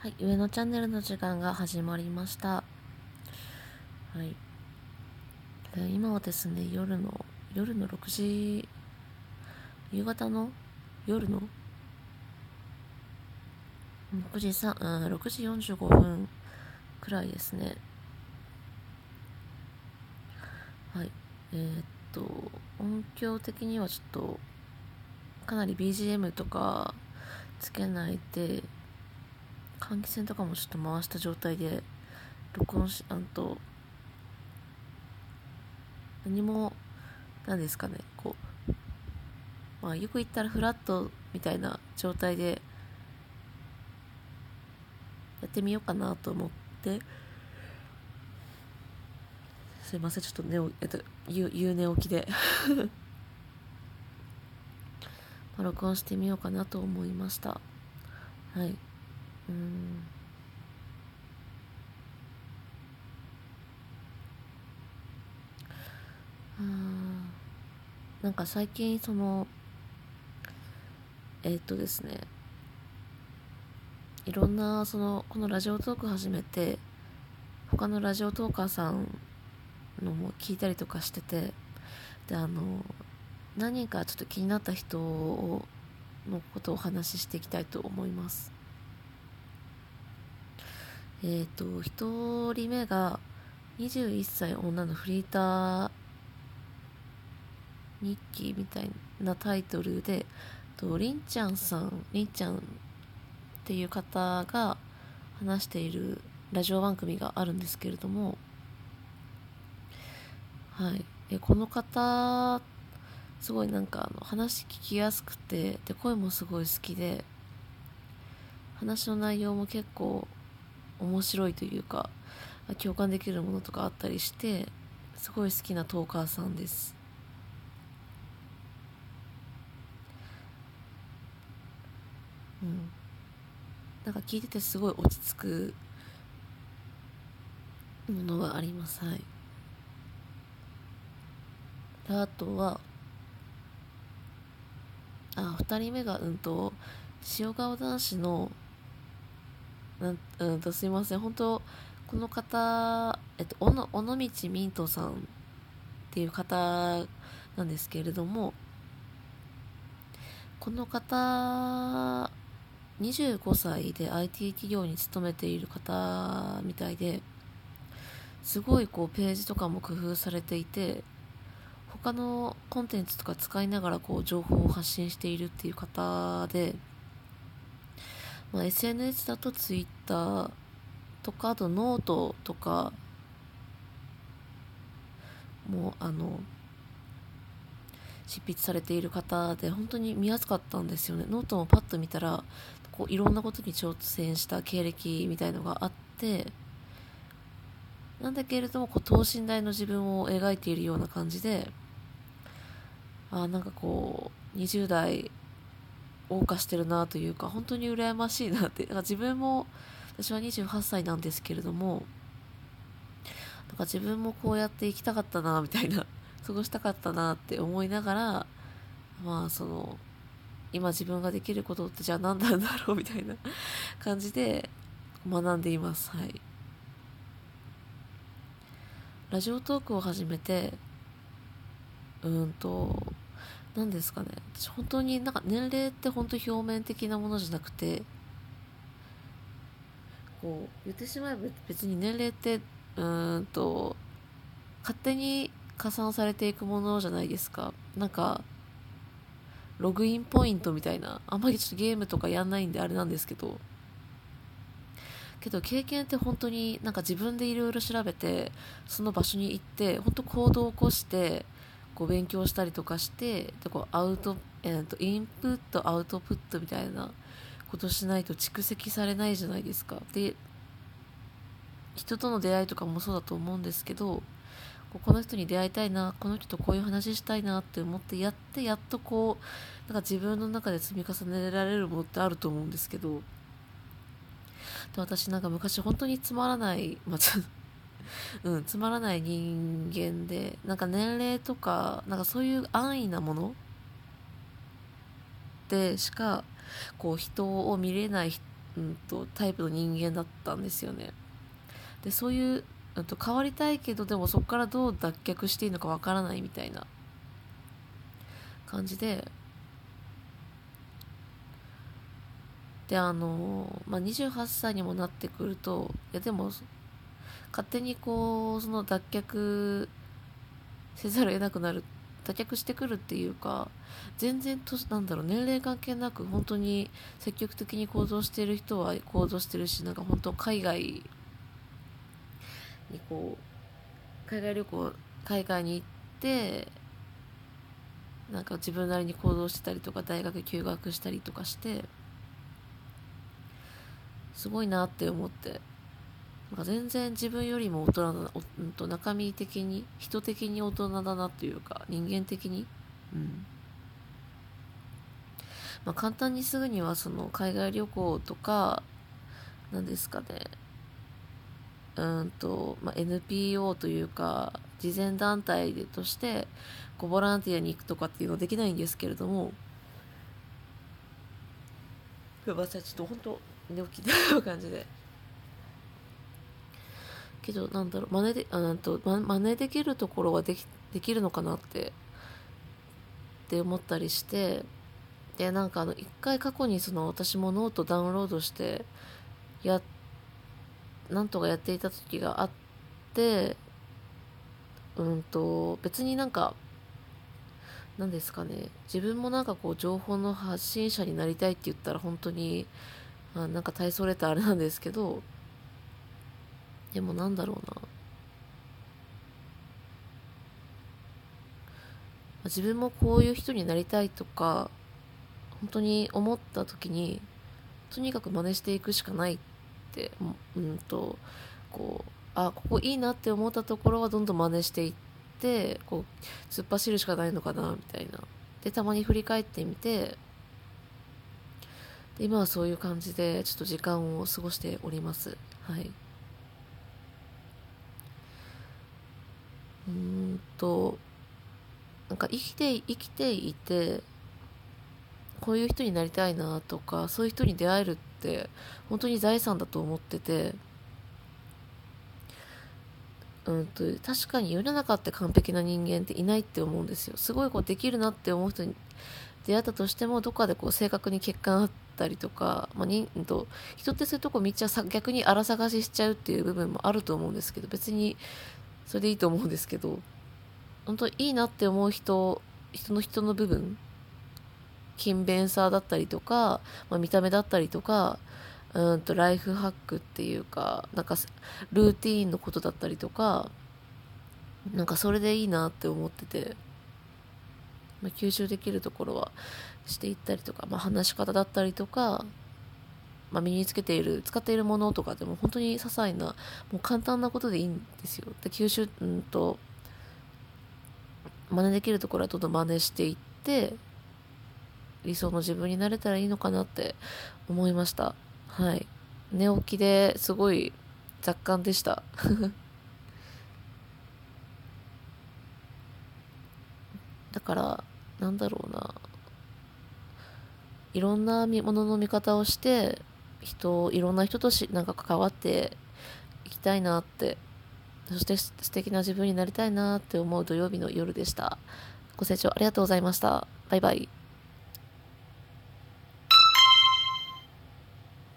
はい、上のチャンネルの時間が始まりました。はい。で今はですね、夜の、夜の6時、夕方の夜の6時3、うん、6時45分くらいですね。はい。えーっと、音響的にはちょっと、かなり BGM とかつけないで、換気扇とかもちょっと回した状態で録音しあんと何も何ですかねこうまあよく言ったらフラットみたいな状態でやってみようかなと思ってすいませんちょっと寝えっと夕夕寝起きで。まあ録音してみようかなと思いました。はい。うん。あー。なんか最近そのえーっとですね。いろんなそのこのラジオトーク始めて他のラジオトーカーさんのも聞いたりとかしててであの何人かちょっと気になった人をのことをお話ししていきたいと思います。えっ、と1人目が21歳女のフリーター日記みたいなタイトルでとりんちゃんさんりんちゃんっていう方が話しているラジオ番組があるんですけれどもはい。えこの方すごいなんかあの話聞きやすくてで声もすごい好きで話の内容も結構面白いというか共感できるものとかあったりしてすごい好きなトーカーさんです。うん。なんか聞いててすごい落ち着くものがあります。はい。あとはあ2人目がうんと塩顔男子のなうんとすいません。本当この方、えっと、尾道ミントさんっていう方なんですけれどもこの方25歳で IT 企業に勤めている方みたいですごいこうページとかも工夫されていて他のコンテンツとか使いながらこう情報を発信しているっていう方で、まあ、SNS だと Twitter とかあとノートとかもあの執筆されている方で本当に見やすかったんですよね。ノートもパッと見たらこういろんなことに挑戦した経歴みたいのがあってなんだけれどもこう等身大の自分を描いているような感じであなんかこう20代謳歌してるなというか本当に羨ましいなって。だから自分も私は28歳なんですけれどもなんか自分もこうやって生きたかったなみたいな過ごしたかったなって思いながらまあその今自分ができることってじゃあ何なんだろうみたいな感じで学んでいます。はい。ラジオトークを始めてうんと何ですかね。私本当になんか年齢って本当表面的なものじゃなくてこう言ってしまえば別に年齢ってうーんと勝手に加算されていくものじゃないですか。なんかログインポイントみたいなあんまりちょっとゲームとかやんないんであれなんですけど。けど経験って本当になんか自分でいろいろ調べてその場所に行って本当行動を起こしてこう勉強したりとかしてでこうアウト、えー、とインプットアウトプットみたいなことしないと蓄積されないじゃないですか。で人との出会いとかもそうだと思うんですけどこの人に出会いたいなこの人とこういう話したいなって思ってやってやっとこうなんか自分の中で積み重ねられるものってあると思うんですけど。で私なんか昔本当につまらない、まあ、うん、つまらない人間でなんか年齢とかなんかそういう安易なものでしかこう人を見れないうんと、タイプの人間だったんですよね。でそういう、うんと、変わりたいけどでもそこからどう脱却していいのかわからないみたいな感じでであの、まあ、28歳にもなってくるといやでも勝手にこうその脱却せざるを得なくなる脱却してくるっていうか全然となんだろう年齢関係なく本当に積極的に行動している人は行動してるしなんか本当海外にこう海外旅行海外に行ってなんか自分なりに行動してたりとか大学休学したりとかしてすごいなって思って。なんか全然自分よりも大人だな、うんと中身的に、人的に大人だなっていうか、人間的に？うん。まあ簡単にすぐにはその海外旅行とか、何ですかね、うんと、まあ、NPO というか、慈善団体でとして、こうボランティアに行くとかっていうのはできないんですけれども、やばちょっと本当寝起きな感じで。けどなんだろう真似であなんと真似できるところはできできるのかなってって思ったりしてでなんかあの一回過去にその私もノートダウンロードしてやなんとかやっていた時があってうんと別になんか何ですかね自分もなんかこう情報の発信者になりたいって言ったら本当にあなんか大それたあれなんですけどでもなんだろうな。自分もこういう人になりたいとか本当に思った時にとにかく真似していくしかないってうんとこうあここいいなって思ったところはどんどん真似していってこう突っ走るしかないのかなみたいな。でたまに振り返ってみて今はそういう感じでちょっと時間を過ごしております。はいうんとなんか生きて生きていてこういう人になりたいなとかそういう人に出会えるって本当に財産だと思ってて。うんと確かに世の中って完璧な人間っていないって思うんですよ。すごいこうできるなって思う人に出会ったとしてもどっかでこう正確に欠陥あったりとか、まあ、にと人ってそういうとこめっちゃ逆に荒探ししちゃうっていう部分もあると思うんですけど別にそれでいいと思うんですけど。本当いいなって思う人人の人の部分勤勉さだったりとか、まあ、見た目だったりとかうんとライフハックっていうかなんかルーティーンのことだったりとかなんかそれでいいなって思ってて、まあ、吸収できるところはしていったりとか、まあ、話し方だったりとかまあ、身につけている使っているものとかでも本当に些細なもう簡単なことでいいんですよ。で吸収うんと真似できるところはどんどん真似していって理想の自分になれたらいいのかなって思いました。はい。寝起きですごい雑感でした。だからなんだろうな。いろんなものの見方をして人いろんな人としなんか関わっていきたいなってそして素敵な自分になりたいなって思う土曜日の夜でした。ご清聴ありがとうございました。バイバイ。